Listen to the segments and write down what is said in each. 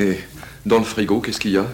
Et dans le frigo, qu'est-ce qu'il y a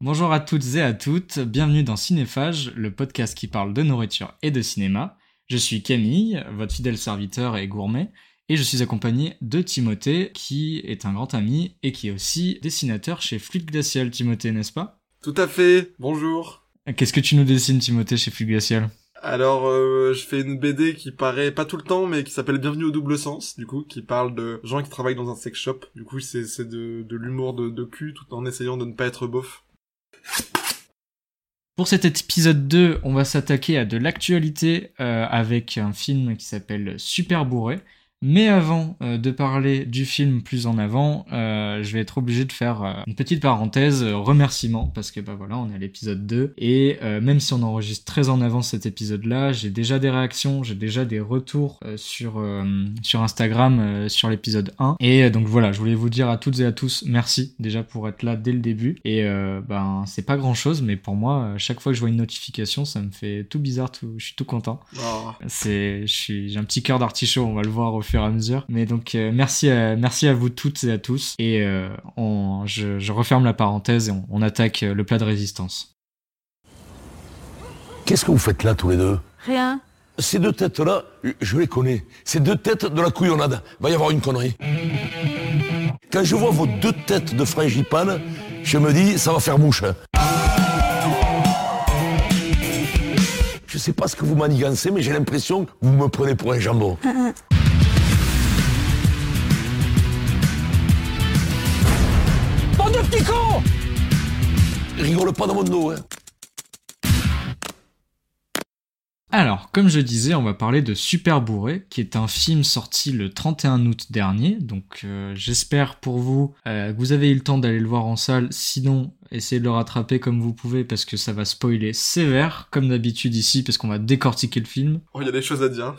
Bonjour à toutes et à toutes, bienvenue dans Cinéphage, le podcast qui parle de nourriture et de cinéma. Je suis Camille, votre fidèle serviteur et gourmet, et je suis accompagné de Timothée, qui est un grand ami et qui est aussi dessinateur chez Fluide Glacial, Timothée, n'est-ce pas? Tout à fait, bonjour. Qu'est-ce que tu nous dessines, Timothée, chez Fluide Glacial? Alors, euh, je fais une BD qui paraît pas tout le temps, mais qui s'appelle Bienvenue au double sens, du coup, qui parle de gens qui travaillent dans un sex shop. Du coup, c'est de, de l'humour de, de cul, tout en essayant de ne pas être beauf. Pour cet épisode 2, on va s'attaquer à de l'actualité euh, avec un film qui s'appelle Super Bourré. Mais avant euh, de parler du film plus en avant, euh, je vais être obligé de faire euh, une petite parenthèse remerciement parce que bah voilà, on est à l'épisode 2 et même si on enregistre très en avance cet épisode-là, j'ai déjà des réactions, j'ai déjà des retours sur sur Instagram sur l'épisode 1 et donc voilà, je voulais vous dire à toutes et à tous merci déjà pour être là dès le début et ben c'est pas grand-chose mais pour moi chaque fois que je vois une notification, ça me fait tout bizarre, tout je suis tout content. Oh. C'est, je suis, j'ai un petit cœur d'artichaut, on va le voir au fur et à mesure. Mais donc, euh, merci, à, merci à vous toutes et à tous. Et euh, on, je, je referme la parenthèse et on, on attaque euh, le plat de résistance. Qu'est-ce que vous faites là tous les deux? Rien. Ces deux têtes-là, je les connais. Ces deux têtes de la couillonnade. Va y avoir une connerie. Quand je vois vos deux têtes de frangipane, je me dis, ça va faire mouche. hein. Je sais pas ce que vous manigancez, mais j'ai l'impression que vous me prenez pour un jambon. Rigole pas dans mon dos, hein. Alors, comme je disais, on va parler de Super Bourré, qui est un film sorti le 31 août dernier. Donc, euh, j'espère pour vous euh, que vous avez eu le temps d'aller le voir en salle. Sinon, essayez de le rattraper comme vous pouvez parce que ça va spoiler sévère, comme d'habitude ici, parce qu'on va décortiquer le film. Oh, il y a des choses à dire.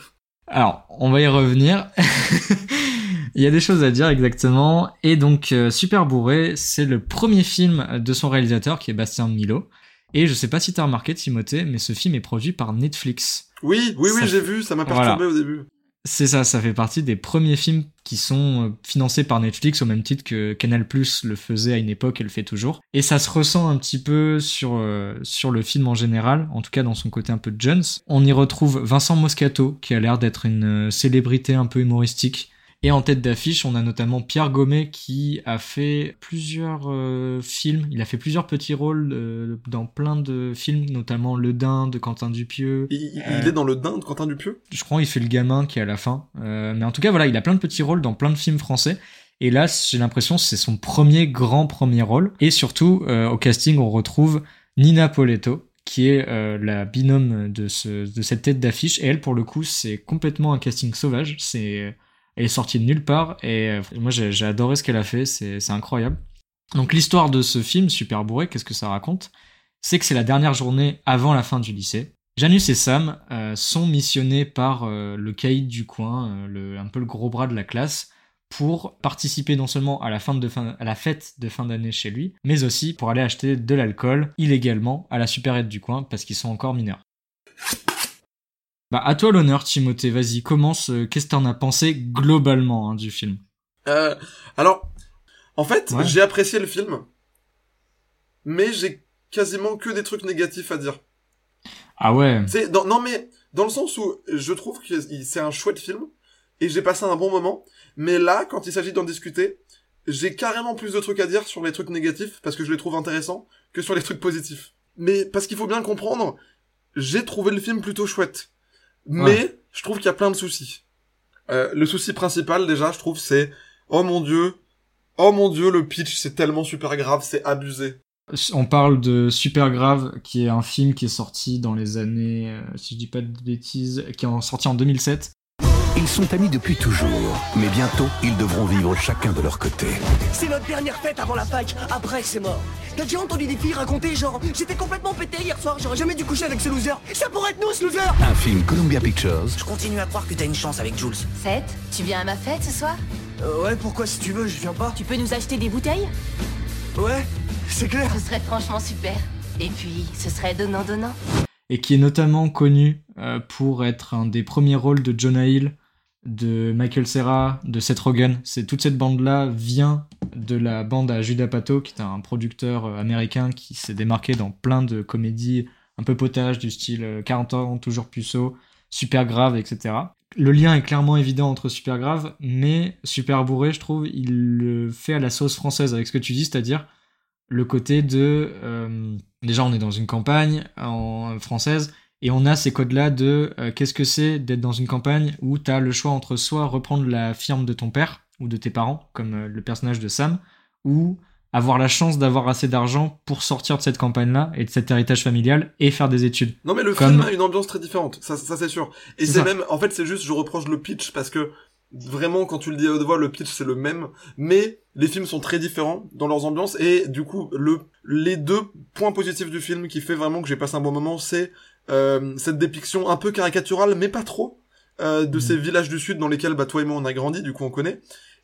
Alors, on va y revenir. Il y a des choses à dire exactement. Et donc, euh, Super Bourré, c'est le premier film de son réalisateur qui est Bastien Milo. Et je sais pas si t'as remarqué, Timothée, mais ce film est produit par Netflix. Oui, oui, oui, Ça- j'ai vu, ça m'a Voilà. perturbé au début. C'est ça, ça fait partie des premiers films qui sont euh, financés par Netflix au même titre que Canal Plus le faisait à une époque et le fait toujours. Et ça se ressent un petit peu sur euh, sur le film en général, en tout cas dans son côté un peu Jones. On y retrouve Vincent Moscato qui a l'air d'être une célébrité un peu humoristique. Et en tête d'affiche, on a notamment Pierre Gomet qui a fait plusieurs euh, films. Il a fait plusieurs petits rôles euh, dans plein de films, notamment Le Dain de Quentin Dupieux. Il, il- Euh. il est dans le dain de Quentin Dupieux? Je crois qu'il fait le gamin qui est à la fin. Euh, mais en tout cas, voilà, il a plein de petits rôles dans plein de films français. Et là, j'ai l'impression que c'est son premier grand premier rôle. Et surtout, au casting, on retrouve Nina Poletto, qui est euh, la binôme de, ce, de cette tête d'affiche. Et elle, pour le coup, c'est complètement un casting sauvage. C'est, elle est sortie de nulle part. Et euh, moi, j'ai adoré ce qu'elle a fait. C'est incroyable. Donc l'histoire de ce film, Super Bourré, qu'est-ce que ça raconte? C'est que c'est la dernière journée avant la fin du lycée. Janus et Sam euh, sont missionnés par euh, le caïd du coin, un peu le gros bras de la classe, pour participer non seulement à la fête de fin d'année chez lui, mais aussi pour aller acheter de l'alcool illégalement à la supérette du coin parce qu'ils sont encore mineurs. Bah à toi l'honneur Timothée, vas-y commence, euh, qu'est-ce que t'en as pensé globalement hein, du film? Euh, alors, en fait, Ouais. j'ai apprécié le film, mais j'ai quasiment que des trucs négatifs à dire. Ah ouais, C'est dans, non mais dans le sens où je trouve que c'est un chouette film et j'ai passé un bon moment, mais là quand il s'agit d'en discuter, j'ai carrément plus de trucs à dire sur les trucs négatifs parce que je les trouve intéressants que sur les trucs positifs. Mais parce qu'il faut bien comprendre, j'ai trouvé le film plutôt chouette, mais je trouve qu'il y a plein de soucis. Euh, le souci principal déjà, je trouve, c'est oh mon dieu, oh mon dieu, le pitch c'est tellement super grave, c'est abusé. On parle de Super Grave, qui est un film qui est sorti dans les années, euh, si je dis pas de bêtises, qui est en- sorti en 2007. Ils sont amis depuis toujours, mais bientôt, ils devront vivre chacun de leur côté. C'est notre dernière fête avant la fac, après c'est mort. T'as déjà entendu des filles raconter genre j'étais complètement pété hier soir, j'aurais jamais dû coucher avec ce loser. Ça pourrait être nous ce loser Un film Columbia Pictures Je continue à croire que t'as une chance avec Jules. Seth, tu viens à ma fête ce soir? Euh, ouais, pourquoi si tu veux, je viens pas Tu peux nous acheter des bouteilles? Ouais, c'est clair. Ce serait franchement super. Et puis, ce serait donnant-donnant. et qui est notamment connu euh, pour être un des premiers rôles de Jonah Hill, de Michael Cera, de Seth Rogen. C'est toute cette bande-là vient de la bande à Judah Pato, qui est un producteur euh, américain qui s'est démarqué dans plein de comédies un peu potages du style euh, 40 ans toujours puceau, super grave, etc. Le lien est clairement évident entre super grave, mais super bourré, je trouve, il le fait à la sauce française avec ce que tu dis, c'est-à-dire le côté de euh, déjà on est dans une campagne en française et on a ces codes-là de euh, qu'est-ce que c'est d'être dans une campagne où tu as le choix entre soit reprendre la firme de ton père ou de tes parents, comme euh, le personnage de Sam, ou avoir la chance d'avoir assez d'argent pour sortir de cette campagne-là et de cet héritage familial et faire des études. Non mais le Comme- film a une ambiance très différente, ça, ça c'est sûr. Et C'est même, en fait c'est juste, je reproche le pitch parce que vraiment quand tu le dis à haute voix, le pitch c'est le même, mais les films sont très différents dans leurs ambiances et du coup le les deux points positifs du film qui fait vraiment que j'ai passé un bon moment, c'est cette dépiction un peu caricaturale mais pas trop euh, de Mhm. ces villages du sud dans lesquels bah toi et moi on a grandi, du coup on connaît.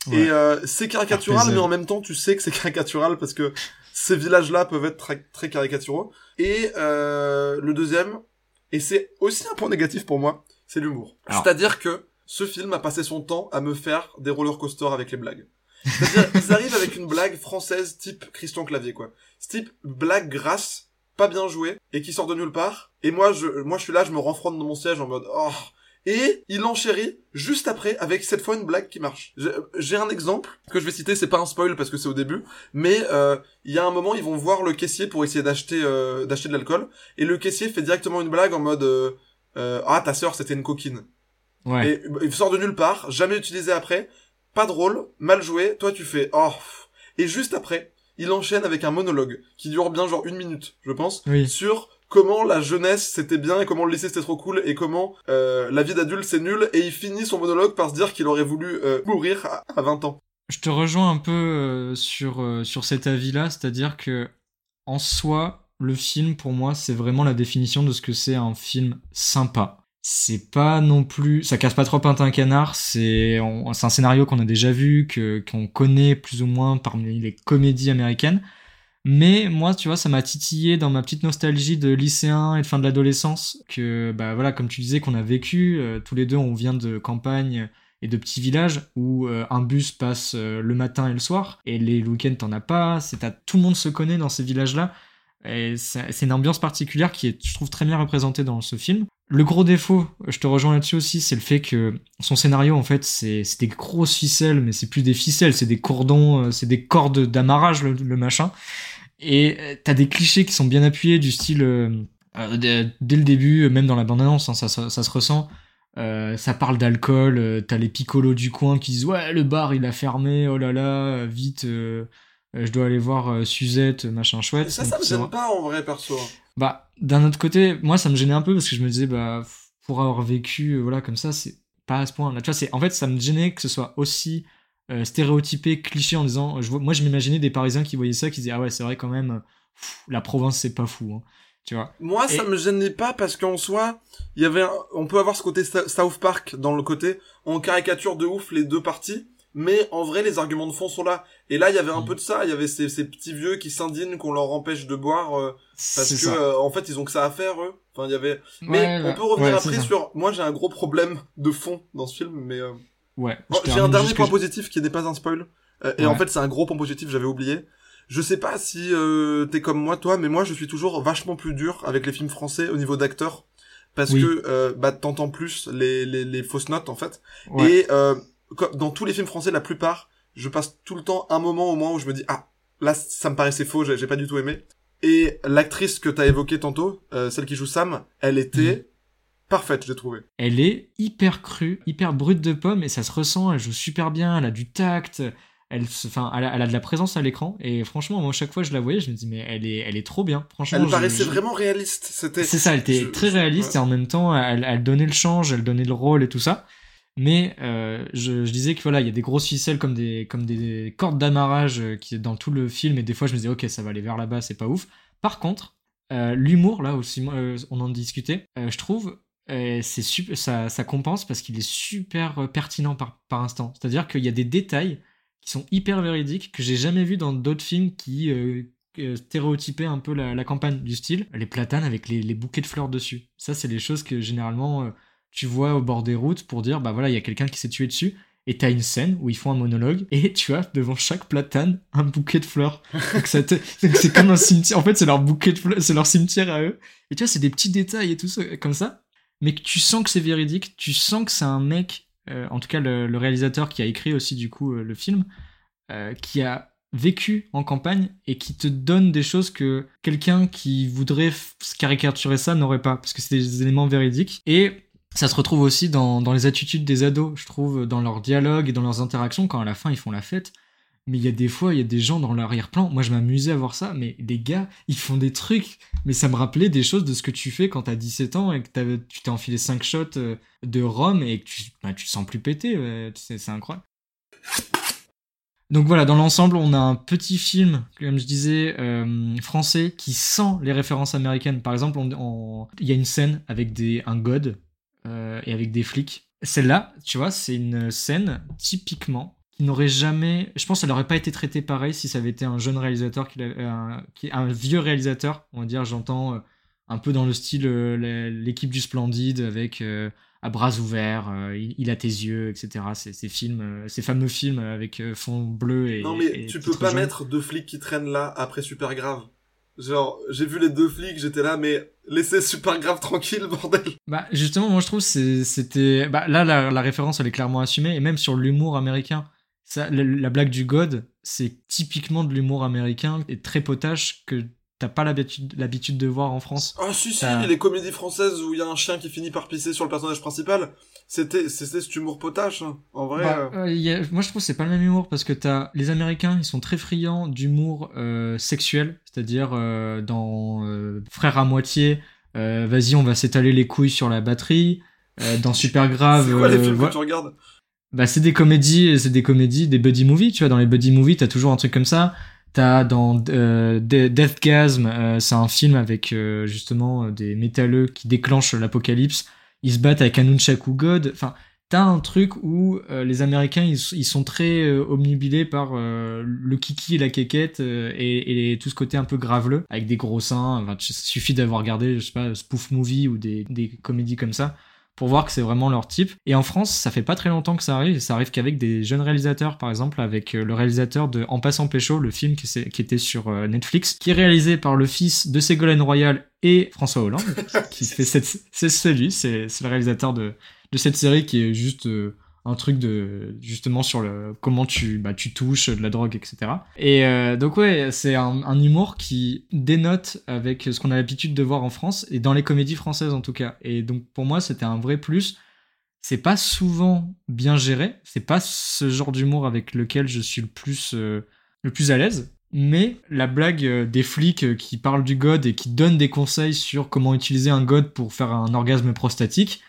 Ouais. Et euh, c'est caricatural, mais en même temps, tu sais que c'est caricatural parce que ces villages-là peuvent être très, très caricaturaux. Et euh, le deuxième, et c'est aussi un point négatif pour moi, c'est l'humour. C'est-à-dire que ce film a passé son temps à me faire des roller coasters avec les blagues. C'est-à-dire, ils arrivent avec une blague française type Christian Clavier, quoi. Type blague grasse, pas bien jouée, et qui sort de nulle part. Et moi, je, moi, je suis là, je me renfronte dans mon siège en mode, oh. Et il enchérit juste après avec cette fois une blague qui marche. J'ai- un exemple que je vais citer, c'est pas un spoil parce que c'est au début, mais euh, il y a un moment, ils vont voir le caissier pour essayer d'acheter euh, d'acheter de l'alcool, et le caissier fait directement une blague en mode euh, euh, ah ta sœur c'était une coquine. Ouais. Et bah, il sort de nulle part, jamais utilisé après, pas drôle, mal joué, toi tu fais oh. Et juste après, il enchaîne avec un monologue qui dure bien genre une minute, je pense, Oui. sur comment la jeunesse c'était bien et comment le lycée c'était trop cool et comment euh, la vie d'adulte c'est nul et il finit son monologue par se dire qu'il aurait voulu euh, mourir à, à 20 ans. Je te rejoins un peu euh, sur, sur cet avis-là, c'est-à-dire que en soi, le film, pour moi, c'est vraiment la définition de ce que c'est un film sympa. C'est pas non plus, ça casse pas trop un canard. C'est, c'est un scénario qu'on a déjà vu, que qu'on connaît plus ou moins parmi les comédies américaines. Mais moi, tu vois, ça m'a titillé dans ma petite nostalgie de lycéen et de fin de l'adolescence. Que, bah voilà, comme tu disais, qu'on a vécu. euh, tous les deux, on vient de campagne et de petits villages où euh, un bus passe euh, le matin et le soir. Et les week-ends, t'en as pas. C'est à, tout le monde se connaît dans ces villages-là. Et c'est c'est une ambiance particulière qui est, je trouve, très bien représentée dans ce film. Le gros défaut, je te rejoins là-dessus aussi, c'est le fait que son scénario, en fait, c'est des grosses ficelles, mais c'est plus des ficelles, c'est des cordons, euh, c'est des cordes d'amarrage, le, le machin. Et euh, t'as des clichés qui sont bien appuyés, du style, euh, dès, dès le début, même dans la bande-annonce, hein, ça, ça, ça se ressent. Euh, ça parle d'alcool, euh, t'as les picolos du coin qui disent ouais le bar il a fermé, oh là là, vite, euh, je dois aller voir Suzette, machin chouette. Et ça, ça me gêne pas en vrai perso. Bah, d'un autre côté, moi, ça me gênait un peu parce que je me disais, bah, pour avoir vécu, euh, voilà, comme ça, c'est pas à ce point. Là, tu vois, c'est, en fait, ça me gênait que ce soit aussi euh, stéréotypé, cliché en disant, je vois, moi, je m'imaginais des Parisiens qui voyaient ça, qui disaient, ah ouais, c'est vrai quand même, pff, la province, c'est pas fou, hein. Tu vois? Moi, ça me gênait pas parce qu'en soi, il y avait, un- on peut avoir ce côté South Park dans le côté, on caricature de ouf les deux parties, mais en vrai, les arguments de fond sont là. Et là, il y avait un Mm. peu de ça. Il y avait ces, ces petits vieux qui s'indignent qu'on leur empêche de boire euh, parce que, euh, en fait, ils ont que ça à faire eux. Enfin, il y avait. Mais Ouais, on ouais. peut revenir Ouais, après sur. Moi, j'ai un gros problème de fond dans ce film, mais euh, Ouais. Bon, je j'ai un dernier point positif qui n'est pas un spoil. Euh, et en fait, c'est un gros point positif, j'avais oublié. Je sais pas si euh, t'es comme moi, toi, mais moi, je suis toujours vachement plus dur avec les films français au niveau d'acteurs. Parce Oui. que euh, bah, t'entends plus les, les, les fausses notes, en fait. Ouais. Et euh, dans tous les films français, la plupart, je passe tout le temps un moment au moins où je me dis, ah, là, ça me paraissait faux, j'ai pas du tout aimé. Et l'actrice que t'as évoquée tantôt, euh, celle qui joue Sam, elle était Mhm. parfaite, j'ai trouvé. Elle est hyper crue, hyper brute de pomme et ça se ressent. Elle joue super bien, elle a du tact, elle, se- enfin, elle, a, elle a de la présence à l'écran. Et franchement, moi, chaque fois que je la voyais, je me dis, mais elle est, elle est trop bien. Franchement, Elle je- paraissait je- vraiment réaliste. C'était. C'est ça, elle était je- très réaliste ouais. et en même temps, elle, elle donnait le change, elle donnait le rôle et tout ça. Mais euh, je, disais que voilà, il y a des grosses ficelles comme des, comme des cordes d'amarrage euh, qui dans tout le film et des fois je me disais ok ça va aller vers là-bas, c'est pas ouf. Par contre, euh, l'humour là aussi, on en discutait, je trouve ça, ça compense parce qu'il est super pertinent par, par instant. C'est-à-dire qu'il y a des détails qui sont hyper véridiques que j'ai jamais vu dans d'autres films qui stéréotypaient un peu la, campagne du style. Les platanes avec les, les bouquets de fleurs dessus. Ça, c'est les choses que généralement tu vois au bord des routes pour dire bah voilà, il y a quelqu'un qui s'est tué dessus. Et t'as une scène où ils font un monologue et tu as devant chaque platane un bouquet de fleurs. C'est comme un cimetière. En fait, c'est leur bouquet de fleurs, c'est leur cimetière à eux. Et tu vois, c'est des petits détails et tout ça comme ça, mais que tu sens que c'est véridique. Tu sens que c'est un mec, euh, en tout cas le, réalisateur qui a écrit aussi du coup euh, le film, euh, qui a vécu en campagne et qui te donne des choses que quelqu'un qui voudrait caricaturer ça n'aurait pas, parce que c'est des éléments véridiques. Et ça se retrouve aussi dans, les attitudes des ados, je trouve, dans leurs dialogues et dans leurs interactions, quand à la fin ils font la fête. Mais il y a des fois, il y a des gens dans l'arrière-plan. Moi, je m'amusais à voir ça, mais des gars, ils font des trucs. Mais ça me rappelait des choses de ce que tu fais quand t'as 17 ans et que tu t'es enfilé 5 shots euh, de rhum et que tu, bah, tu te sens plus pété. C'est incroyable. Donc voilà, dans l'ensemble, on a un petit film, comme je disais, euh, français, qui sent les références américaines. Par exemple, il y a une scène avec des, un god euh, et avec des flics. Celle-là, tu vois, c'est une scène typiquement qui n'aurait jamais. Je pense qu'elle n'aurait pas été traitée pareil si ça avait été un jeune réalisateur, qui un, un vieux réalisateur, on va dire, j'entends euh, un peu dans le style euh, l'équipe du Splendide avec euh, à bras ouverts, euh, il, a tes yeux, etc. Ces, ces films, ces fameux films avec fond bleu et. Non mais et tu peux pas jaune. mettre deux flics qui traînent là après super grave. Genre, j'ai vu les deux flics, j'étais là, mais laissez super grave tranquille, bordel. Bah justement, moi je trouve c'était bah là la, la référence elle est clairement assumée et même sur l'humour américain. Ça, la, la blague du God, c'est typiquement de l'humour américain et très potache que t'as pas l'habitude de voir en France. Ah si si, les comédies françaises où il y a un chien qui finit par pisser sur le personnage principal, c'était c'était cet humour potache. hein. En vrai. Bah, euh, euh, il y a- moi je trouve que c'est pas le même humour parce que t'as les Américains ils sont très friands d'humour euh, sexuel, c'est-à-dire dans Frères à moitié, vas-y on va s'étaler les couilles sur la batterie. dans Super Grave, c'est quoi les films que tu regardes? Bah, c'est des comédies, c'est des comédies, des buddy movies, tu vois. Dans les buddy movies, t'as toujours un truc comme ça. T'as dans euh, De- Deathgasm, euh, c'est un film avec euh, justement des métalleux qui déclenchent l'apocalypse. Ils se battent avec un Nunchaku God. Enfin, t'as un truc où euh, les Américains ils, sont très euh, omnibilés par euh, le kiki et la quéquette et, et tout ce côté un peu graveleux avec des gros seins. Enfin, suffit d'avoir regardé, je sais pas, spoof movie ou des, des comédies comme ça pour voir que c'est vraiment leur type. Et en France, ça fait pas très longtemps que ça arrive, et ça arrive qu'avec des jeunes réalisateurs, par exemple, avec euh, le réalisateur de En passant pécho, le film qui, était sur euh, Netflix, qui est réalisé par le fils de Ségolène Royal et François Hollande, qui fait cette, c'est celui, c'est c'est le réalisateur de, de cette série qui est juste euh, un truc de justement sur le comment tu bah tu touches de la drogue etc et euh, donc ouais c'est un, humour qui dénote avec ce qu'on a l'habitude de voir en France et dans les comédies françaises en tout cas. Et donc pour moi c'était un vrai plus. C'est pas souvent bien géré. C'est pas ce genre d'humour avec lequel je suis le plus euh, le plus à l'aise. Mais la blague euh, des flics euh, qui parlent du god et qui donnent des conseils sur comment utiliser un god pour faire un orgasme prostatique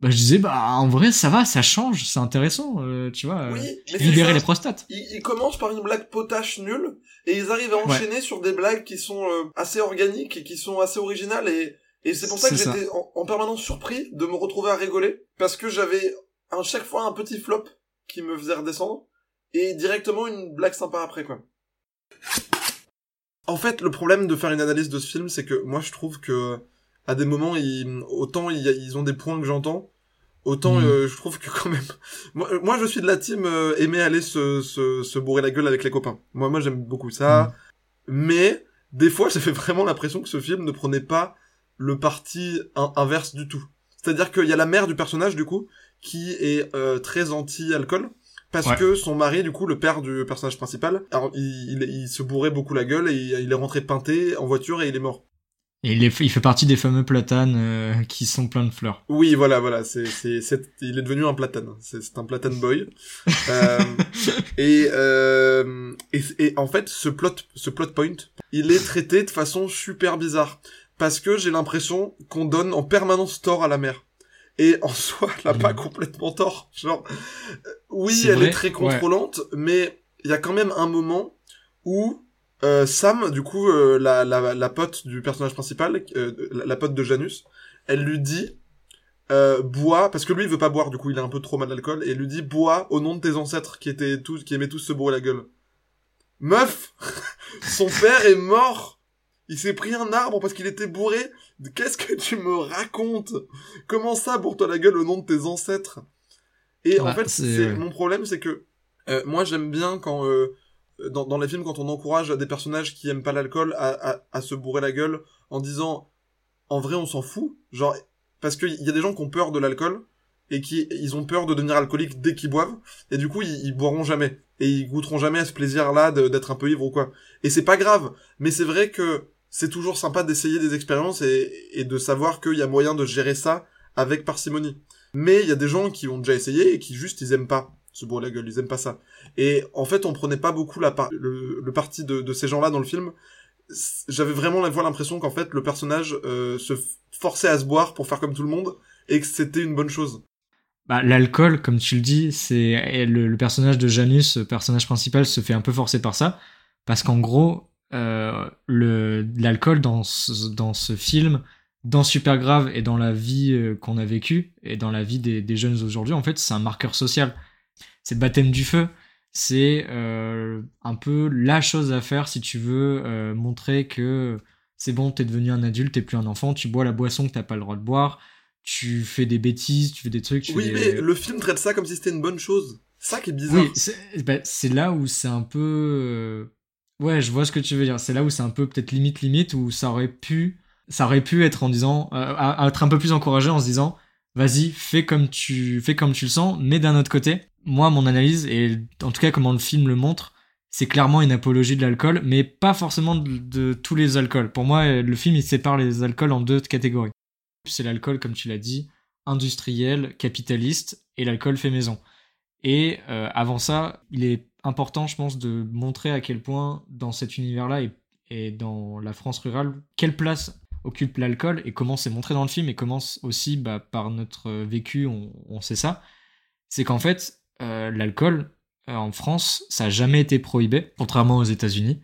bah je disais bah en vrai ça va ça change c'est intéressant euh, tu vois euh, Oui, mais c'est libérer les prostates Ils, ils commencent par une blague potache nulle et ils arrivent à Ouais. enchaîner sur des blagues qui sont euh, assez organiques et qui sont assez originales et et c'est pour ça que j'étais en, en permanence surpris de me retrouver à rigoler parce que j'avais à chaque fois un petit flop qui me faisait redescendre et directement une blague sympa après quoi. En fait, le problème de faire une analyse de ce film, c'est que moi je trouve que à des moments, ils, autant ils ont des points que j'entends, autant Mhm. euh, je trouve que quand même. Moi, moi je suis de la team euh, aimer aller se, se, se bourrer la gueule avec les copains. Moi, moi j'aime beaucoup ça, mais des fois j'avais vraiment l'impression que ce film ne prenait pas le parti in- inverse du tout. C'est-à-dire qu'il y a la mère du personnage du coup qui est euh, très anti-alcool parce Ouais. que son mari du coup le père du personnage principal alors il, il, il se bourrait beaucoup la gueule et il, il est rentré peinté en voiture et il est mort et il, est- il fait partie des fameux platanes euh, qui sont pleins de fleurs. Oui voilà voilà c'est c'est c'est- il est devenu un platane. C'est c'est un platane boy. Euh, et, euh, et et en fait ce plot ce plot point il est traité de façon super bizarre. Parce que j'ai l'impression qu'on donne en permanence tort à la mère. Et en soi elle a pas complètement tort. Genre euh, oui elle vrai, est très contrôlante mais il y a quand même un moment où euh, Sam du coup euh, la, la la pote du personnage principal euh, la, la pote de Janus elle lui dit euh, bois parce que lui il veut pas boire du coup il a un peu trop mal d'alcool et lui dit bois au nom de tes ancêtres qui étaient tous qui aimaient tous se bourrer la gueule. Meuf, son père est mort. Il s'est pris un arbre parce qu'il était bourré. Qu'est-ce que tu me racontes? Comment ça bourre-toi la gueule au nom de tes ancêtres? Et en Bah, fait, c'est- c'est mon problème, c'est que euh, moi j'aime bien quand euh, dans, les films quand on encourage des personnages qui aiment pas l'alcool à se bourrer la gueule en disant en vrai on s'en fout. Genre parce qu'il y a des gens qui ont peur de l'alcool et qui ils ont peur de devenir alcooliques dès qu'ils boivent. Et du coup ils, ils boiront jamais. Et ils goûteront jamais à ce plaisir là d'être un peu ivre ou quoi. Et c'est pas grave. Mais c'est vrai que c'est toujours sympa d'essayer des expériences et, et de savoir qu'il y a moyen de gérer ça avec parcimonie. Mais il y a des gens qui ont déjà essayé et qui juste ils aiment pas se bourrer la gueule. Ils aiment pas ça et en fait on prenait pas beaucoup la par- le, parti de, ces gens là dans le film j'avais vraiment l'impression qu'en fait le personnage euh, se forçait à se boire pour faire comme tout le monde et que c'était une bonne chose. Bah, l'alcool, comme tu le dis, c'est le, personnage de Janus, personnage principal, se fait un peu forcer par ça, parce qu'en gros, euh, l'alcool dans ce, dans ce film, dans Super Grave et dans la vie euh, qu'on a vécue et dans la vie des, des jeunes aujourd'hui, en fait, c'est un marqueur social. C'est baptême du feu. C'est euh, un peu la chose à faire si tu veux euh, montrer que c'est bon, t'es devenu un adulte, t'es plus un enfant, tu bois la boisson que t'as pas le droit de boire, tu fais des bêtises, tu fais des trucs. Tu Oui, fais mais des- le film traite ça comme si c'était une bonne chose. Ça qui est bizarre. oui, c'est bah, c'est là où c'est un peu. euh, Ouais, je vois ce que tu veux dire. C'est là où c'est un peu peut-être limite limite où ça aurait pu, ça aurait pu être en disant, euh, être un peu plus encouragé en se disant, vas-y, fais comme tu, fais comme tu le sens. Mais d'un autre côté, moi, mon analyse et en tout cas comment le film le montre, c'est clairement une apologie de l'alcool, mais pas forcément de, tous les alcools. Pour moi, le film il sépare les alcools en deux catégories. C'est l'alcool, comme tu l'as dit, industriel, capitaliste, et l'alcool fait maison. Et euh, avant ça, il est important, je pense, de montrer à quel point, dans cet univers-là et, dans la France rurale, quelle place occupe l'alcool et comment c'est montré dans le film et comment aussi, bah, par notre vécu, on sait ça. C'est qu'en fait, euh, l'alcool, euh, en France, ça a jamais été prohibé, contrairement aux États-Unis.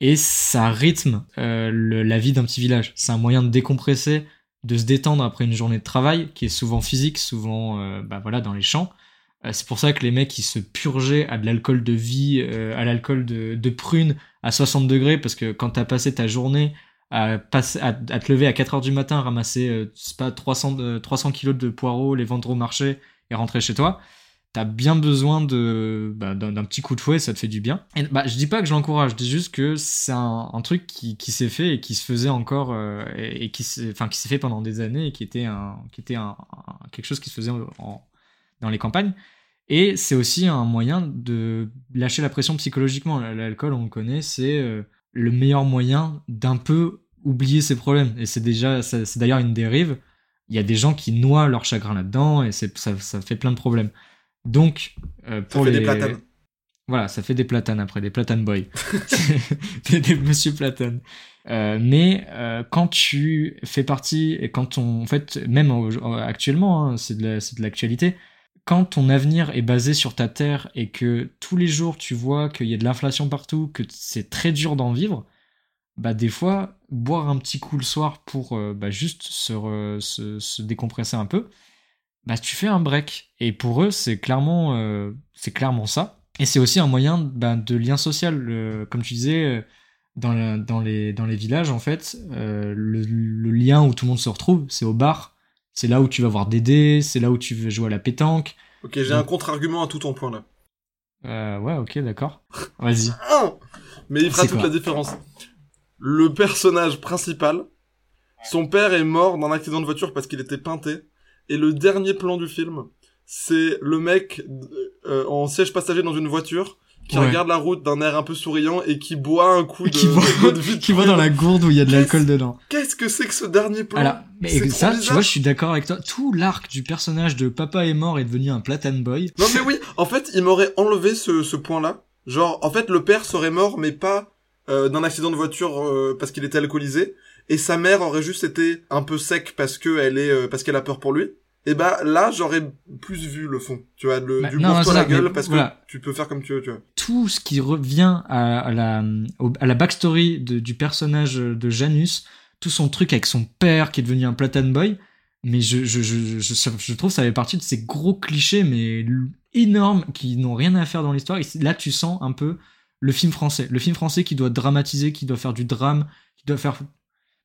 Et ça rythme euh, la vie d'un petit village. C'est un moyen de décompresser, de se détendre après une journée de travail qui est souvent physique, souvent bah, voilà, dans les champs. C'est pour ça que les mecs ils se purgeaient à de l'alcool de vie, à l'alcool de, prune à 60 degrés parce que quand t'as passé ta journée à, à, te lever à 4 heures du matin, ramasser euh, pas 300, euh, 300 kilos de poireaux, les vendre au marché et rentrer chez toi, t'as bien besoin de bah, d'un petit coup de fouet, ça te fait du bien. Et, bah, je dis pas que je l'encourage, je dis juste que c'est un, truc qui, qui s'est fait et qui se faisait encore euh, et, et qui enfin qui s'est fait pendant des années et qui était un qui était un, quelque chose qui se faisait dans les campagnes. Et c'est aussi un moyen de lâcher la pression psychologiquement. L'alcool, on le connaît, c'est euh, le meilleur moyen d'un peu oublier ses problèmes. Et c'est déjà, c'est d'ailleurs une dérive. Il y a des gens qui noient leur chagrin là-dedans et ça, ça fait plein de problèmes. Donc, euh, Ça pour fait les... des platanes. Voilà, ça fait des platanes après, des platanes boy. des, des monsieur platane. Euh, mais euh, quand tu fais partie, et quand on, en fait, même actuellement, hein, c'est de la- l'actualité, quand ton avenir est basé sur ta terre et que tous les jours tu vois qu'il y a de l'inflation partout, que c'est très dur d'en vivre, bah des fois, boire un petit coup le soir pour bah, juste se, re- se, se décompresser un peu, bah tu fais un break. Et pour eux, c'est clairement, euh, c'est clairement ça. Et c'est aussi un moyen bah, de lien social. Le- comme tu disais, euh, dans, la- dans, les, dans les villages, en fait, euh, le, le lien où tout le monde se retrouve, c'est au bar. C'est là où tu vas voir des dés, c'est là où tu veux jouer à la pétanque. Ok, j'ai un contre-argument à tout ton point là. Euh, ouais, ok, d'accord. Vas-y. Un Mais il fera toute la différence. Le personnage principal, son père est mort dans un accident de voiture parce qu'il était peinté. Et le dernier plan du film, c'est le mec euh, en siège passager dans une voiture qui Ouais. regarde la route d'un air un peu souriant et qui boit un coup de, qui, de de qui voit dans la gourde où il y a de l'alcool dedans. Qu'est-ce que c'est que ce dernier plan? Alors, mais ça, tu vois, je suis d'accord avec toi. Tout l'arc du personnage de Papa est mort est devenu un platane boy. Non mais oui, en fait, il m'aurait enlevé ce, ce point-là. Genre, en fait, le père serait mort, mais pas euh, d'un accident de voiture euh, parce qu'il était alcoolisé, et sa mère aurait juste été un peu sec parce que elle est euh, parce qu'elle a peur pour lui. Et bah là, j'aurais plus vu le fond, tu vois, le, Bah, du non, c'est la gueule parce voilà. que tu peux faire comme tu veux, tu vois. Tout ce qui revient à, à la, à la backstory de- du personnage de Janus, tout son truc avec son père qui est devenu un platane boy, mais je, je, je, je, je trouve que ça fait partie de ces gros clichés, mais énormes, qui n'ont rien à faire dans l'histoire. Et là, tu sens un peu le film français. Le film français qui doit dramatiser, qui doit faire du drame, qui doit faire.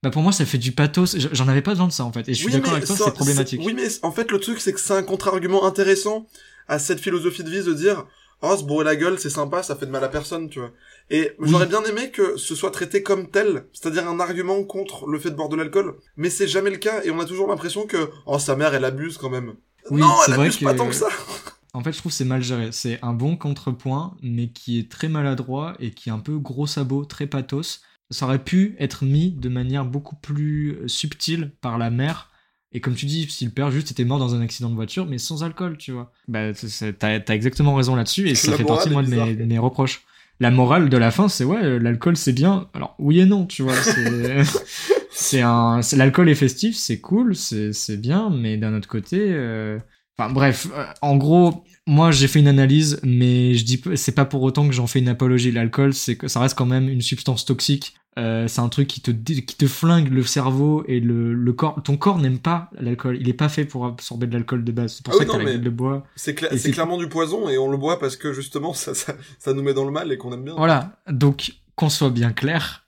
Bah pour moi, ça fait du pathos. J'en avais pas besoin de ça, en fait. Et je suis Oui, d'accord avec toi, c'est problématique. Oui, mais en fait, le truc, c'est que c'est un contre-argument intéressant à cette philosophie de vie de dire Oh, se bourrer la gueule, c'est sympa, ça fait de mal à personne, tu vois. Et Oui. j'aurais bien aimé que ce soit traité comme tel, c'est-à-dire un argument contre le fait de boire de l'alcool, mais c'est jamais le cas, et on a toujours l'impression que Oh, sa mère, elle abuse quand même. Oui, non, elle vrai abuse pas que- tant que ça. En fait, je trouve c'est mal géré. C'est un bon contrepoint, mais qui est très maladroit et qui est un peu gros sabot, très pathos. Ça aurait pu être mis de manière beaucoup plus euh, subtile par la mère. Et comme tu dis, si le père juste était mort dans un accident de voiture, mais sans alcool, tu vois. Bah, t'as exactement raison là-dessus, et ça La fait partie, moi, de mes, reproches. La morale de la fin, c'est ouais, euh, l'alcool c'est bien. Alors, oui et non, tu vois. C'est un, l'alcool est festif, c'est cool, c'est c'est bien, mais d'un autre côté, euh, enfin bref, euh, en gros, moi j'ai fait une analyse, mais je dis, c'est pas pour autant que j'en fais une apologie. L'alcool, c'est que ça reste quand même une substance toxique. Euh, c'est un truc qui te qui te flingue le cerveau et le, le corps. Ton corps n'aime pas l'alcool. Il est pas fait pour absorber de l'alcool de base. C'est pour Ah ça oui, que non, mais- de bois. C'est cla- clairement du poison, et on le boit parce que justement, ça, ça, ça nous met dans le mal et qu'on aime bien. Voilà. Donc qu'on soit bien clair,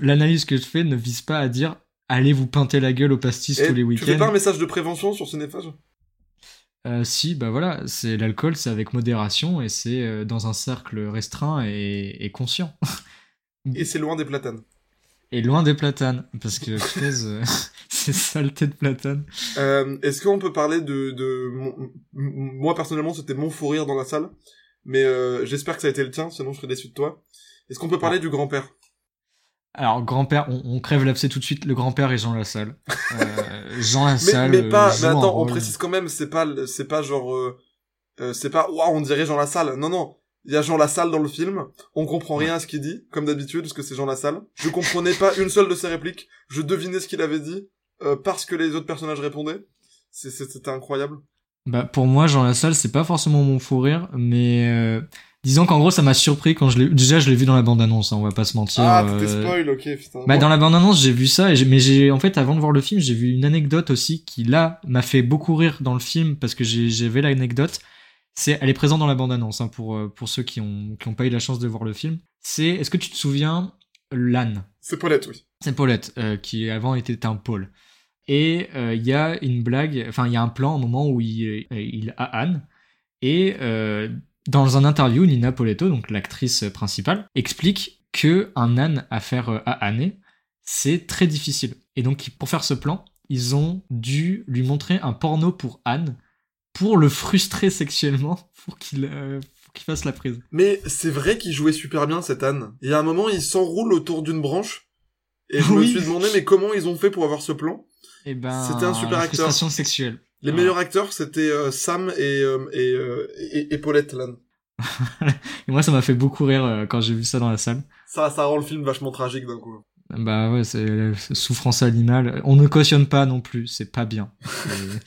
l'analyse que je fais ne vise pas à dire allez vous pinter la gueule au pastis Et tous les tu fais pas week-ends. un message de prévention sur Cinéphage Euh, si, bah voilà, c'est l'alcool, c'est avec modération et c'est euh, dans un cercle restreint et, et conscient. Et c'est loin des platanes. Et loin des platanes, parce que euh, c'est saleté de platane. Euh, Est-ce qu'on peut parler de, de mon- m- moi personnellement c'était mon fou rire dans la salle, mais euh, j'espère que ça a été le tien, sinon je serais déçu de toi. Est-ce qu'on peut parler du grand-père? Alors, grand-père, on, on crève l'abcès tout de suite, le grand-père et Jean Lassalle. Euh, Jean Mais, Lassalle. mais pas, euh, joue mais attends, on précise quand même, c'est pas, c'est pas genre, euh, euh, c'est pas, waouh, on dirait Jean Lassalle. Non, non. Il y a Jean Lassalle dans le film. On comprend rien à ce qu'il dit, comme d'habitude, parce que c'est Jean Lassalle. Je comprenais pas une seule de ses répliques. Je devinais ce qu'il avait dit, euh, parce que les autres personnages répondaient. C'était incroyable. Bah, pour moi, Jean Lassalle, c'est pas forcément mon fou rire, mais euh, disons qu'en gros, ça m'a surpris quand je l'ai. Déjà, je l'ai vu dans la bande-annonce, hein, on va pas se mentir. Ah, euh, t'étais spoil, ok, putain. Bah, dans la bande-annonce, j'ai vu ça, et j'ai- mais j'ai, en fait, avant de voir le film, j'ai vu une anecdote aussi qui, là, m'a fait beaucoup rire dans le film parce que j'ai, j'avais l'anecdote. C'est, elle est présente dans la bande-annonce, hein, pour, euh, pour ceux qui ont, qui ont pas eu la chance de voir le film. C'est, est-ce que tu te souviens, l'âne? C'est Paulette, oui. C'est Paulette, euh, qui avant était un pôle. Et euh, il y a une blague, enfin, il y a un plan, au moment où il, euh, il a Anne, et euh, dans un interview, Nina Poletto, donc l'actrice principale, explique que un âne à faire euh, à Anne, c'est très difficile. Et donc, pour faire ce plan, ils ont dû lui montrer un porno pour Anne, pour le frustrer sexuellement, pour qu'il euh, pour qu'il fasse la prise. Mais c'est vrai qu'il jouait super bien, cet âne. Il y a un moment, il s'enroule autour d'une branche. Et je me suis demandé, mais comment ils ont fait pour avoir ce plan? Et ben, C'était un super la acteur. frustration sexuelle. Les Ouais. meilleurs acteurs, c'était euh, Sam et, euh, et, euh, et, et Paulette, l'âne. Et moi, ça m'a fait beaucoup rire euh, quand j'ai vu ça dans la salle. Ça, ça rend le film vachement tragique d'un coup. Bah ouais, c'est souffrance animale. On ne cautionne pas non plus, c'est pas bien.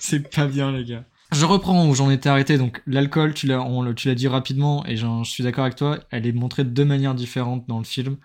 C'est- pas bien, les gars. Je reprends où j'en étais arrêté. Donc l'alcool, tu l'as, tu l'as dit rapidement, et je suis d'accord avec toi. Elle est montrée de deux manières différentes dans le film,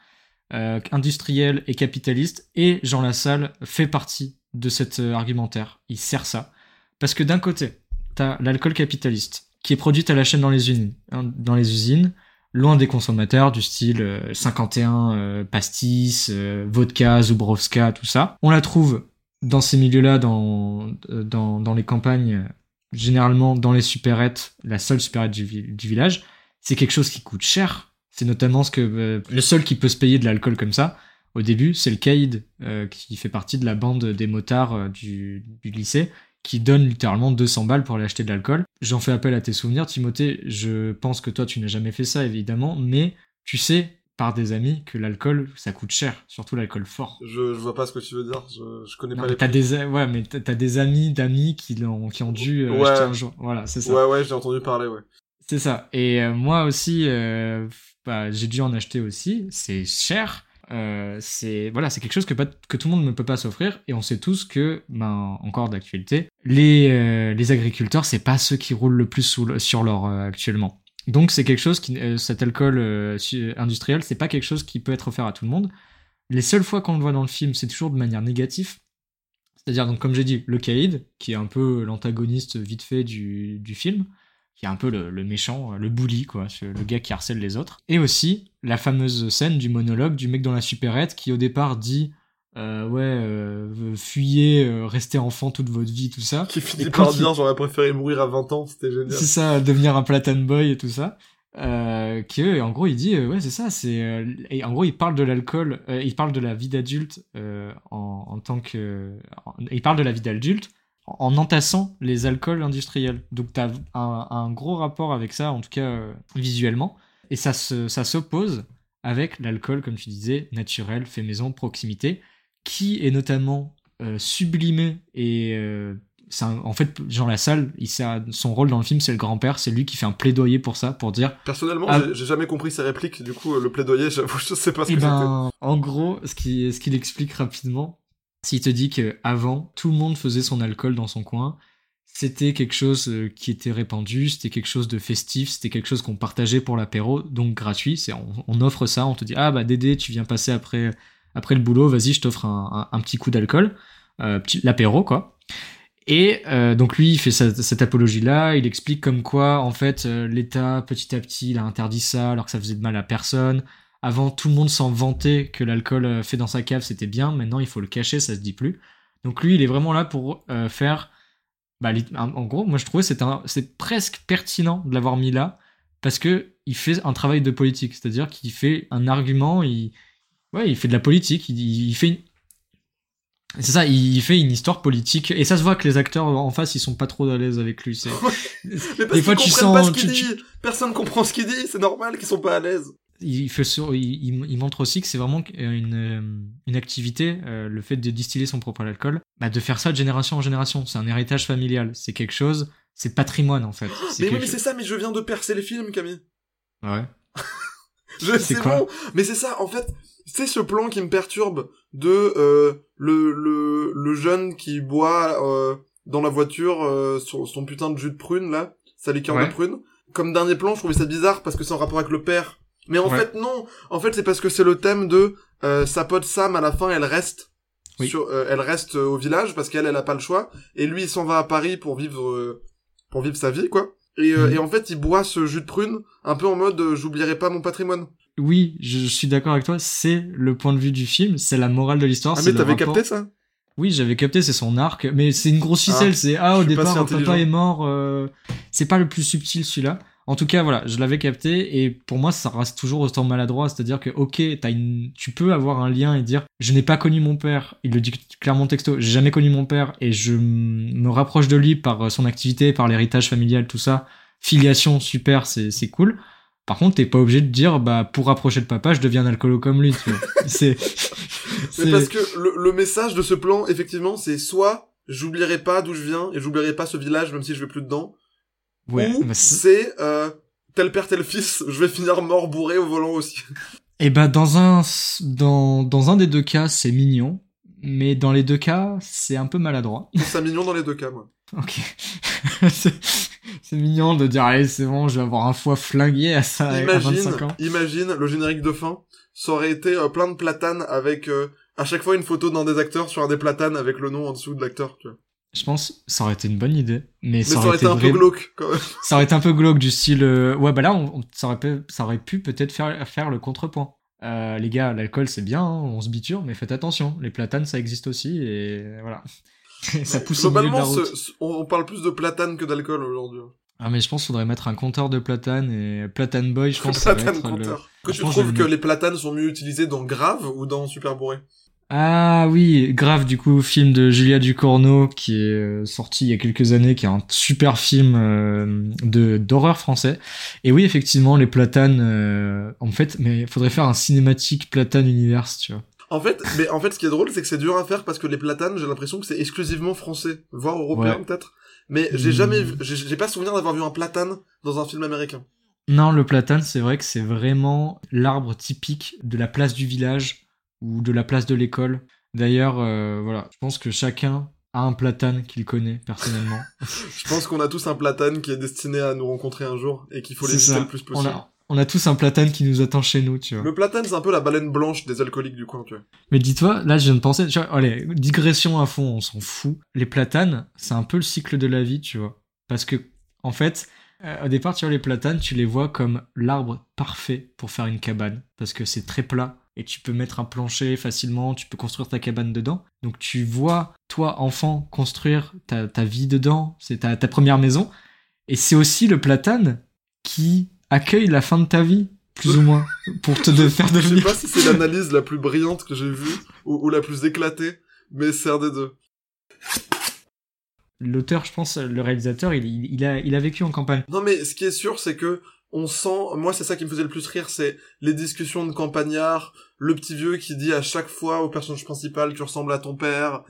euh, industriel et capitaliste. Et Jean Lassalle fait partie de cet euh, argumentaire. Il sert ça parce que d'un côté, t'as l'alcool capitaliste qui est produit à la chaîne dans les usines, hein, dans les usines, loin des consommateurs du style euh, 51 euh, pastis, euh, vodka, Zubrovska, tout ça. On la trouve dans ces milieux-là, dans, dans, dans les campagnes, généralement dans les supérettes, la seule supérette du, du village. C'est quelque chose qui coûte cher. C'est notamment ce que le seul qui peut se payer de l'alcool comme ça. Au début, c'est le Caïd, euh, qui fait partie de la bande des motards euh, du, du lycée, qui donne littéralement 200 balles pour aller acheter de l'alcool. J'en fais appel à tes souvenirs, Timothée. Je pense que toi, tu n'as jamais fait ça, évidemment, mais tu sais par des amis que l'alcool, ça coûte cher, surtout l'alcool fort. Je, je vois pas ce que tu veux dire. Je, je connais Non, pas les t'as prix. des, ouais, mais t'as des amis d'amis qui, l'ont- qui ont dû euh, Ouais. acheter un jour. Voilà, c'est ça. Ouais, ouais, j'ai entendu parler, ouais. C'est ça. Et euh, moi aussi, euh, bah, j'ai dû en acheter aussi. C'est cher. Euh, c'est voilà, c'est quelque chose que, pas, que tout le monde ne peut pas s'offrir. Et on sait tous que, ben, encore d'actualité, les, euh, les agriculteurs, c'est pas ceux qui roulent le plus sur l'or euh, actuellement. Donc c'est quelque chose qui, euh, cet alcool industriel, c'est pas quelque chose qui peut être offert à tout le monde. Les seules fois qu'on le voit dans le film, c'est toujours de manière négative. C'est-à-dire, donc, comme j'ai dit, le Caïd, qui est un peu l'antagoniste vite fait du, du film, qui est un peu le, le méchant, le bully, quoi, le gars qui harcèle les autres. Et aussi la fameuse scène du monologue du mec dans la supérette qui au départ dit euh, ouais, euh, fuyez, euh, restez enfant toute votre vie, tout ça. Qui finit par il- dire j'aurais préféré mourir à 20 ans, c'était génial. C'est ça, devenir un platane boy et tout ça. Euh, que en gros il dit euh, ouais c'est ça c'est euh, et en gros il parle de l'alcool euh, il parle de la vie d'adulte euh, en, en tant que il parle de la vie d'adulte en, en entassant les alcools industriels. Donc t'as un, un gros rapport avec ça en tout cas euh, visuellement. Et ça se, ça s'oppose avec l'alcool comme tu disais naturel fait maison proximité qui est notamment euh, sublimé et euh, un- en fait Jean Lassalle il son rôle dans le film c'est le grand-père c'est lui qui fait un plaidoyer pour ça pour dire Personnellement, Ah. j'ai- jamais compris ses répliques, du coup, euh, le plaidoyer, j'avoue, je sais pas ce Eh que ben, en gros, ce qu'il ce qu'il explique rapidement, s'il te dit que avant tout le monde faisait son alcool dans son coin, c'était quelque chose euh, qui était répandu, c'était quelque chose de festif, c'était quelque chose qu'on partageait pour l'apéro, donc gratuit. C'est on, offre ça, on te dit ah bah Dédé, tu viens passer après après le boulot, vas-y, je t'offre un, petit coup d'alcool, euh, l'apéro quoi. Et euh, donc lui, il fait cette apologie-là, il explique comme quoi, en fait, l'État, petit à petit, il a interdit ça alors que ça faisait de mal à personne. Avant, tout le monde s'en vantait que l'alcool euh, fait dans sa cave, c'était bien. Maintenant, il faut le cacher, ça se dit plus. Donc lui, il est vraiment là pour euh, faire... Bah, en gros, moi, je trouvais que c'est c'est presque pertinent de l'avoir mis là, parce que il fait un travail de politique. C'est-à-dire qu'il fait un argument, il... Ouais, il fait de la politique, il, il fait une... C'est ça, il fait une histoire politique, et ça se voit que les acteurs en face, ils sont pas trop à l'aise avec lui. c'est- Mais parce Des fois, tu comprennent pas sens- ce qu'il tu- dit. Personne comprend ce qu'il dit, c'est normal qu'ils sont pas à l'aise. Il, fait sur- il, il- il montre aussi que c'est vraiment une, euh, une activité, euh, le fait de distiller son propre alcool, bah, de faire ça de génération en génération. C'est un héritage familial. C'est quelque chose, c'est patrimoine en fait. Mais oui, mais c'est ça, mais je viens de percer les films, Camille. Ouais. Je C'est c'est quoi bon, mais c'est ça, en fait, c'est ce plan qui me perturbe de euh, le, le, le jeune qui boit euh, dans la voiture euh, son, son putain de jus de prune, là, sa liqueur Ouais. de prune. Comme dernier plan, je trouvais ça bizarre parce que c'est en rapport avec le père. Mais en Ouais. fait, non. En fait, c'est parce que c'est le thème de euh, sa pote Sam, à la fin, elle reste. Oui. Sur, euh, elle reste euh, au village parce qu'elle, elle a pas le choix. Et lui, il s'en va à Paris pour vivre, euh, pour vivre sa vie, quoi. Et, euh, Mhm. et en fait, il boit ce jus de prune un peu en mode j'oublierai pas mon patrimoine. Oui, je, je suis d'accord avec toi. C'est le point de vue du film, c'est la morale de l'histoire. Ah mais t'avais rapport- capté ça? Oui, j'avais capté, c'est son arc, mais c'est une grosse ficelle. Ah, c'est ah au départ, si papa est mort. euh, C'est pas le plus subtil celui-là. En tout cas, voilà, je l'avais capté et pour moi, ça reste toujours autant maladroit. C'est-à-dire que, ok, une, tu peux avoir un lien et dire, je n'ai pas connu mon père. Il le dit clairement texto, j'ai jamais connu mon père et je me rapproche de lui par son activité, par l'héritage familial, tout ça. Filiation, super, c'est c'est cool. Par contre, t'es pas obligé de dire, bah, pour rapprocher le papa, je deviens un alcoolo comme lui. tu vois. c'est, c'est- parce que le, le message de ce plan, effectivement, c'est soit j'oublierai pas d'où je viens et j'oublierai pas ce village même si je vais plus dedans, ouais, ou c'est- c'est euh, tel père tel fils, je vais finir mort bourré au volant aussi. Eh ben dans un dans dans un des deux cas c'est mignon, mais dans les deux cas c'est un peu maladroit. Ça mignon dans les deux cas, moi. Ok, c'est c'est mignon de dire allez c'est bon je vais avoir un foie flingué à ça à imagine, 25 ans. imagine le générique de fin, ça aurait été euh, plein de platanes avec euh, à chaque fois une photo d'un des acteurs sur un des platanes avec le nom en dessous de l'acteur, tu vois. Je pense ça aurait été une bonne idée, mais, Mais ça aurait, été un vrai- peu glauque, quand même. Ça aurait été un peu glauque du style euh, ouais bah là on, on- ça aurait pu, ça aurait pu peut-être faire faire le contrepoint. Euh, les gars, l'alcool c'est bien, hein, on se biture, mais faites attention, les platanes ça existe aussi et voilà. ça pousse au milieu de la Globalement, route. ce- ce- on parle plus de platane que d'alcool aujourd'hui. Ah mais je pense qu'il faudrait mettre un compteur de platane et platane boy, je pense que ça va Platane le... compteur. Que tu trouves que le- les platanes sont mieux utilisés dans Grave ou dans Super Bourré? Ah oui, grave du coup, film de Julia Ducournau qui est euh, sorti il y a quelques années, qui est un super film euh, de d'horreur français. Et oui, effectivement, les platanes, euh, en fait, mais il faudrait faire un cinématique platane universe, tu vois. En fait, mais en fait, ce qui est drôle, c'est que c'est dur à faire parce que les platanes, j'ai l'impression que c'est exclusivement français, voire européen Ouais. peut-être. Mais j'ai Hmm. jamais, j'ai pas souvenir d'avoir vu un platane dans un film américain. Non, le platane, c'est vrai que c'est vraiment l'arbre typique de la place du village ou de la place de l'école. D'ailleurs, euh, voilà, je pense que chacun a un platane qu'il connaît personnellement. Je pense qu'on a tous un platane qui est destiné à nous rencontrer un jour et qu'il faut l'éviter le plus On possible. a, on a tous un platane qui nous attend chez nous, tu vois. Le platane, c'est un peu la baleine blanche des alcooliques du coin, tu vois. Mais dis-toi, là, je viens de penser, tu vois, allez, digression à fond, on s'en fout. Les platanes, c'est un peu le cycle de la vie, tu vois. Parce que, en fait, euh, au départ, tu vois, les platanes, tu les vois comme l'arbre parfait pour faire une cabane. Parce que c'est très plat. Et tu peux mettre un plancher facilement, tu peux construire ta cabane dedans. Donc tu vois, toi, enfant, construire ta, ta vie dedans, c'est ta, ta première maison. Et c'est aussi le platane qui accueille la fin de ta vie, plus ou moins, pour te de faire Je sais devenir. pas si c'est l'analyse la plus brillante que j'ai vue, ou, ou la plus éclatée, mais c'est un des deux. L'auteur, je pense, le réalisateur, il, il a, il a vécu en campagne. Non mais ce qui est sûr, c'est que on sent, moi c'est ça qui me faisait le plus rire, c'est les discussions de campagnards, le petit vieux qui dit à chaque fois au personnage principal tu ressembles à ton père.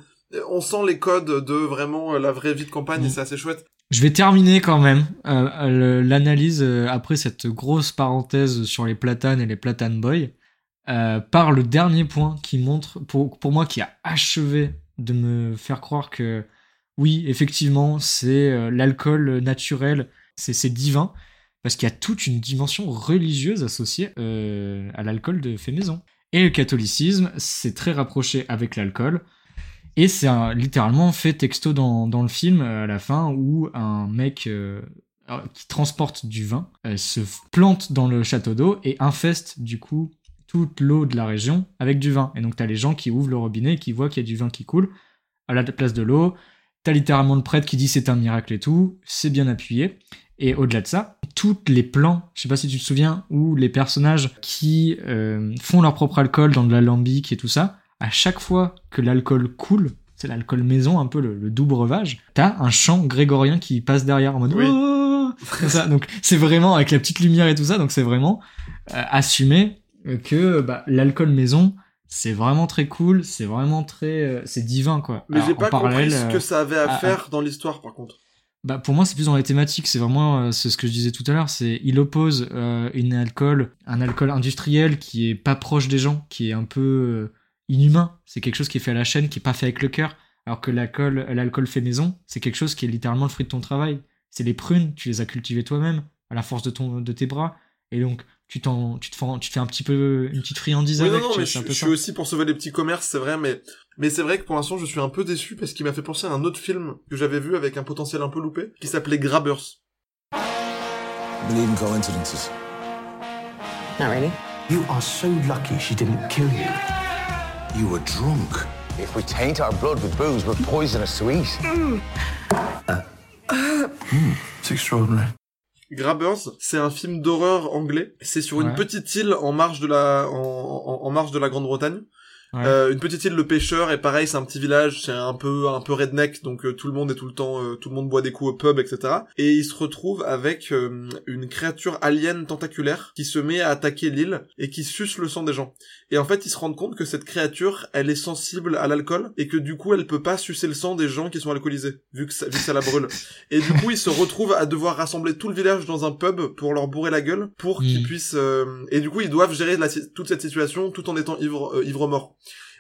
On sent les codes de vraiment euh, la vraie vie de campagne et Mhm. c'est assez chouette. Je vais terminer quand même euh, l'analyse euh, après cette grosse parenthèse sur les platanes et les platane boys euh, par le dernier point qui montre pour, pour moi qui a achevé de me faire croire que oui effectivement c'est l'alcool naturel c'est c'est divin parce qu'il y a toute une dimension religieuse associée euh, à l'alcool de fait maison et le catholicisme c'est très rapproché avec l'alcool et c'est littéralement fait texto dans, dans le film euh, à la fin où un mec euh, qui transporte du vin se plante dans le château d'eau et infeste du coup toute l'eau de la région avec du vin. Et donc t'as les gens qui ouvrent le robinet et qui voient qu'il y a du vin qui coule à la place de l'eau. T'as littéralement le prêtre qui dit c'est un miracle et tout, c'est bien appuyé. Et au-delà de ça, tous les plans, je sais pas si tu te souviens, où les personnages qui euh, font leur propre alcool dans de l'alambic et tout ça, à chaque fois que l'alcool coule, c'est l'alcool maison, un peu le, le doux breuvage, t'as un chant grégorien qui passe derrière en mode Oui. Oh Comme ça. Donc c'est vraiment avec la petite lumière et tout ça, donc c'est vraiment euh, assumé que bah, l'alcool maison, c'est vraiment très cool, c'est vraiment très, euh, c'est divin quoi. Mais j'ai pas compris ce que euh, ça avait à à- faire dans l'histoire par contre. bah pour moi c'est plus dans les thématiques c'est vraiment euh, c'est ce que je disais tout à l'heure c'est il oppose euh, une alcool un alcool industriel qui est pas proche des gens qui est un peu euh, inhumain c'est quelque chose qui est fait à la chaîne qui est pas fait avec le cœur alors que l'alcool l'alcool fait maison c'est quelque chose qui est littéralement le fruit de ton travail c'est les prunes tu les as cultivées toi-même à la force de ton de tes bras et donc tu t'en tu te fais tu te fais un petit peu une petite friandise Oui, avec non, non, mais je, un peu je suis aussi pour sauver les petits commerces, c'est vrai, mais, mais c'est vrai que pour l'instant, je suis un peu déçu parce qu'il m'a fait penser à un autre film que j'avais vu avec un potentiel un peu loupé, qui s'appelait Grabbers. Believe in coincidences. Not really. You are so lucky she didn't kill you. You were drunk. If we taint our blood with booze, we're poisonous to eat. It's extraordinary. Grabbers, c'est un film d'horreur anglais. C'est sur une petite île en marge de la, en, en, en marge de la Grande-Bretagne. Ouais. Euh, une petite île de pêcheurs et pareil c'est un petit village c'est un peu un peu redneck donc euh, tout le monde est tout le temps euh, tout le monde boit des coups au pub etc et il se retrouve avec euh, une créature alien tentaculaire qui se met à attaquer l'île et qui suce le sang des gens et en fait ils se rendent compte que cette créature elle est sensible à l'alcool et que du coup elle peut pas sucer le sang des gens qui sont alcoolisés vu que ça, vu que ça la brûle et du coup ils se retrouvent à devoir rassembler tout le village dans un pub pour leur bourrer la gueule pour qu'ils Mm. puissent euh, et du coup ils doivent gérer la toute cette situation tout en étant ivre euh, ivre mort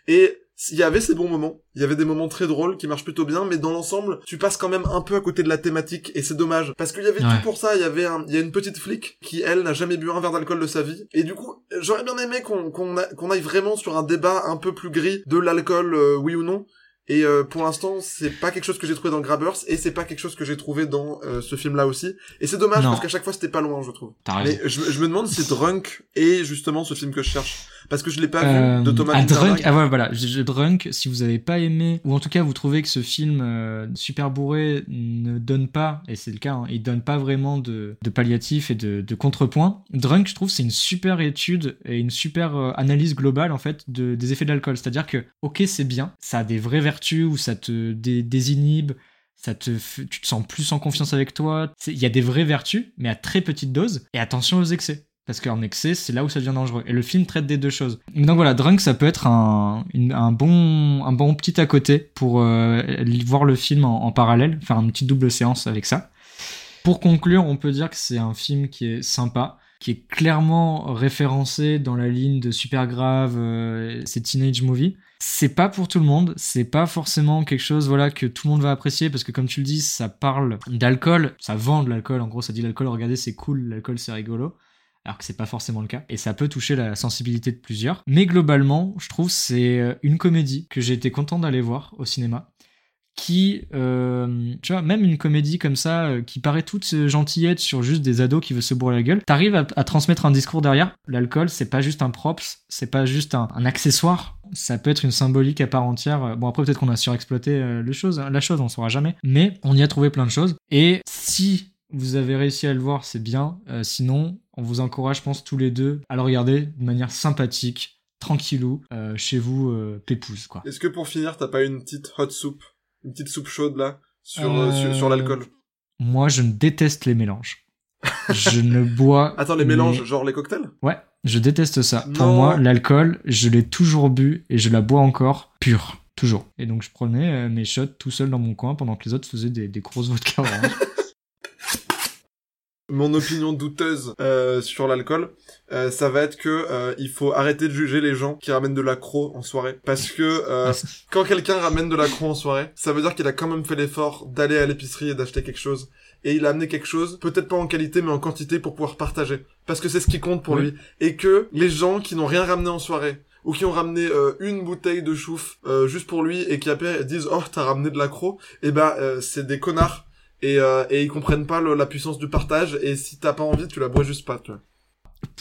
et il y avait ces bons moments, il y avait des moments très drôles qui marchent plutôt bien, mais dans l'ensemble, tu passes quand même un peu à côté de la thématique, et c'est dommage. Parce qu'il y avait Ouais. tout pour ça, il y avait un, il y a une petite flic qui, elle, n'a jamais bu un verre d'alcool de sa vie, et du coup, j'aurais bien aimé qu'on qu'on a- qu'on aille vraiment sur un débat un peu plus gris de l'alcool, euh, oui ou non, et euh, pour l'instant, c'est pas quelque chose que j'ai trouvé dans Grabbers, et c'est pas quelque chose que j'ai trouvé dans euh, ce film-là aussi, et c'est dommage Non. parce qu'à chaque fois c'était pas loin, je trouve. T'as raison. Mais je, je me demande si Drunk est justement ce film que je cherche, parce que je l'ai pas Euh, vu de Thomas ah. Drunk, ah ouais, voilà, je- je- Drunk, si vous avez pas aimé, ou en tout cas vous trouvez que ce film euh, super bourré ne donne pas, et c'est le cas, hein, il donne pas vraiment de, de palliatif et de, de contrepoint, Drunk, je trouve, c'est une super étude et une super euh, analyse globale en fait de, des effets de l'alcool. C'est-à-dire que, ok, c'est bien, ça a des vraies vertus où ça te dé- désinhibe, ça te, tu te sens plus en confiance avec toi. Il y a des vraies vertus, mais à très petite dose. Et attention aux excès. Parce qu'en excès, c'est là où ça devient dangereux. Et le film traite des deux choses. Donc voilà, Drunk, ça peut être un, bon, petit à côté pour euh, voir le film en, parallèle, faire une petite double séance avec ça. Pour conclure, on peut dire que c'est un film qui est sympa, qui est clairement référencé dans la ligne de super grave, euh, c'est teenage movie. C'est pas pour tout le monde, c'est pas forcément quelque chose voilà que tout le monde va apprécier parce que comme tu le dis, ça parle d'alcool, ça vend de l'alcool. En gros, ça dit l'alcool, regardez, c'est cool, l'alcool c'est rigolo. Alors que c'est pas forcément le cas. Et ça peut toucher la sensibilité de plusieurs. Mais globalement, je trouve c'est euh, une comédie que j'ai été content d'aller voir au cinéma qui, euh, tu vois, même une comédie comme ça, euh, qui paraît toute gentillette sur juste des ados qui veulent se bourrer la gueule, t'arrives à, transmettre un discours derrière. L'alcool, c'est pas juste un props, c'est pas juste un, accessoire, ça peut être une symbolique à part entière. Bon, après, peut-être qu'on a surexploité le chose, la chose, on saura jamais, mais on y a trouvé plein de choses. Et si vous avez réussi à le voir, c'est bien. Euh, sinon, on vous encourage, je pense, tous les deux à le regarder de manière sympathique, tranquillou, euh, chez vous, euh, pépouze, quoi. Est-ce que pour finir, t'as pas une petite hot soup Une petite soupe chaude, là Sur, Euh, sur, sur l'alcool? Moi, je déteste les mélanges. je ne bois. Attends, les mélanges, genre les cocktails? Ouais, je déteste ça. Pour moi, l'alcool, je l'ai toujours bu et je la bois encore pure. Toujours. Et donc, je prenais mes shots tout seul dans mon coin pendant que les autres faisaient des, des grosses vodka orange. Mon opinion douteuse euh, sur l'alcool, euh, ça va être que euh, il faut arrêter de juger les gens qui ramènent de l'accro en soirée. Parce que euh, Ah, quand quelqu'un ramène de l'accro en soirée, ça veut dire qu'il a quand même fait l'effort d'aller à l'épicerie et d'acheter quelque chose. Et il a amené quelque chose, peut-être pas en qualité, mais en quantité pour pouvoir partager. Parce que c'est ce qui compte pour Oui. lui. Et que les gens qui n'ont rien ramené en soirée, ou qui ont ramené euh, une bouteille de chouf euh, juste pour lui, et qui après disent « Oh, t'as ramené de l'accro », eh ben, euh, c'est des connards. Et, euh, et ils comprennent pas le- la puissance du partage, et si t'as pas envie, tu la bois juste pas, tu vois.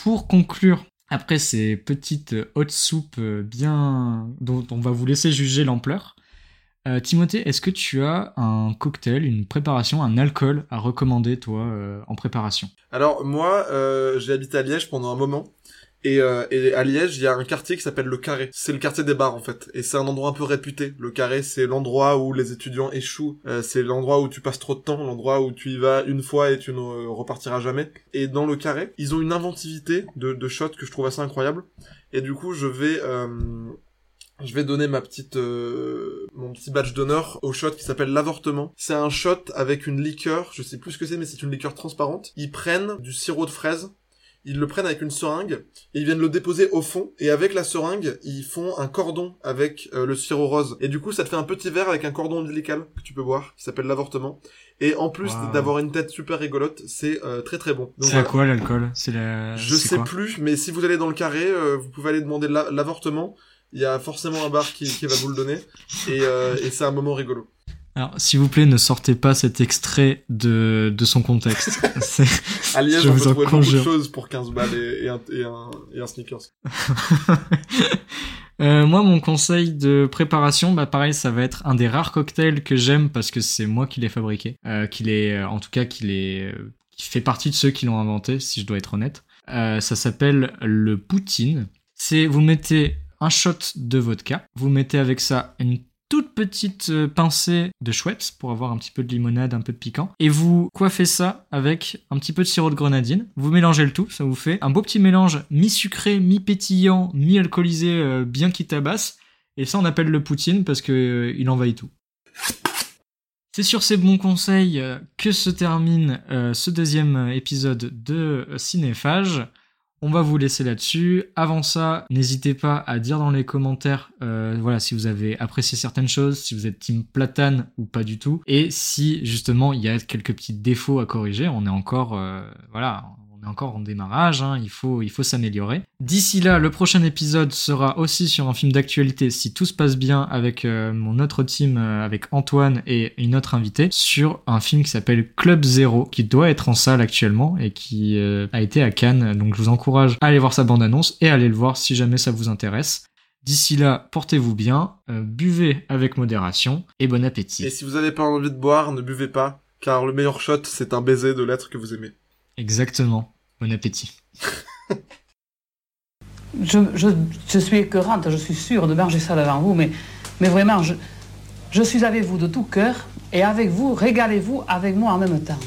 Pour conclure, après ces petites hautes soupes euh, bien. dont on va vous laisser juger l'ampleur, euh, Timothée, est-ce que tu as un cocktail, une préparation, un alcool à recommander, toi, euh, en préparation? Alors moi, euh, j'ai habité à Liège pendant un moment. Et, euh, et à Liège, il y a un quartier qui s'appelle le Carré. C'est le quartier des bars en fait. Et c'est un endroit un peu réputé. Le Carré, c'est l'endroit où les étudiants échouent. Euh, c'est l'endroit où tu passes trop de temps, l'endroit où tu y vas une fois et tu ne repartiras jamais. Et dans le Carré, ils ont une inventivité de, de shots que je trouve assez incroyable. Et du coup, je vais... euh, je vais donner ma petite, euh, mon petit badge d'honneur au shot qui s'appelle l'avortement. C'est un shot avec une liqueur, je sais plus ce que c'est, mais c'est une liqueur transparente. Ils prennent du sirop de fraise, ils le prennent avec une seringue et ils viennent le déposer au fond. Et avec la seringue, ils font un cordon avec euh, le sirop rose. Et du coup, ça te fait un petit verre avec un cordon ombilical que tu peux boire, qui s'appelle l'avortement. Et en plus Wow. d'avoir une tête super rigolote, c'est euh, très très bon. C'est à quoi l'alcool? C'est la. Je sais plus, mais si vous allez dans le carré, euh, vous pouvez aller demander la- l'avortement. Il y a forcément un bar qui, qui va vous le donner. Et, euh, et c'est un moment rigolo. Alors, s'il vous plaît, ne sortez pas cet extrait de, de son contexte. À Liège, Je on vous peut trouver beaucoup de choses pour 15 balles et, et un, et, un, et un sneakers. Euh, moi, mon conseil de préparation, bah pareil, ça va être un des rares cocktails que j'aime parce que c'est moi qui l'ai fabriqué, euh, qu'il est, euh, en tout cas, qu'il est, qui fait partie de ceux qui l'ont inventé, si je dois être honnête. Euh, ça s'appelle le poutine. C'est, vous mettez un shot de vodka, vous mettez avec ça une toute petite euh, pincée de Schweppes pour avoir un petit peu de limonade, un peu de piquant. Et vous coiffez ça avec un petit peu de sirop de grenadine. Vous mélangez le tout, ça vous fait un beau petit mélange mi-sucré, mi-pétillant, mi-alcoolisé, euh, bien qui tabasse. Et ça, on appelle le poutine parce que euh, il envahit tout. C'est sur ces bons conseils euh, que se termine ce deuxième épisode de Cinéphage. On va vous laisser là-dessus. Avant ça, n'hésitez pas à dire dans les commentaires, euh, voilà, si vous avez apprécié certaines choses, si vous êtes team platane ou pas du tout, et si justement il y a quelques petits défauts à corriger. On est encore, euh, voilà, on est encore en démarrage. hein, il faut, il faut s'améliorer. D'ici là, le prochain épisode sera aussi sur un film d'actualité, si tout se passe bien avec euh, mon autre team, euh, avec Antoine et une autre invitée, sur un film qui s'appelle Club Zero, qui doit être en salle actuellement et qui euh, a été à Cannes. Donc je vous encourage à aller voir sa bande-annonce et à aller le voir si jamais ça vous intéresse. D'ici là, portez-vous bien, buvez avec modération et bon appétit. Et si vous avez pas envie de boire, ne buvez pas, car le meilleur shot, c'est un baiser de l'être que vous aimez. Exactement. Appétit. Je suis écœurante, je suis sûre de manger ça devant vous, mais, mais vraiment, je, je suis avec vous de tout cœur et avec vous, régalez-vous avec moi en même temps.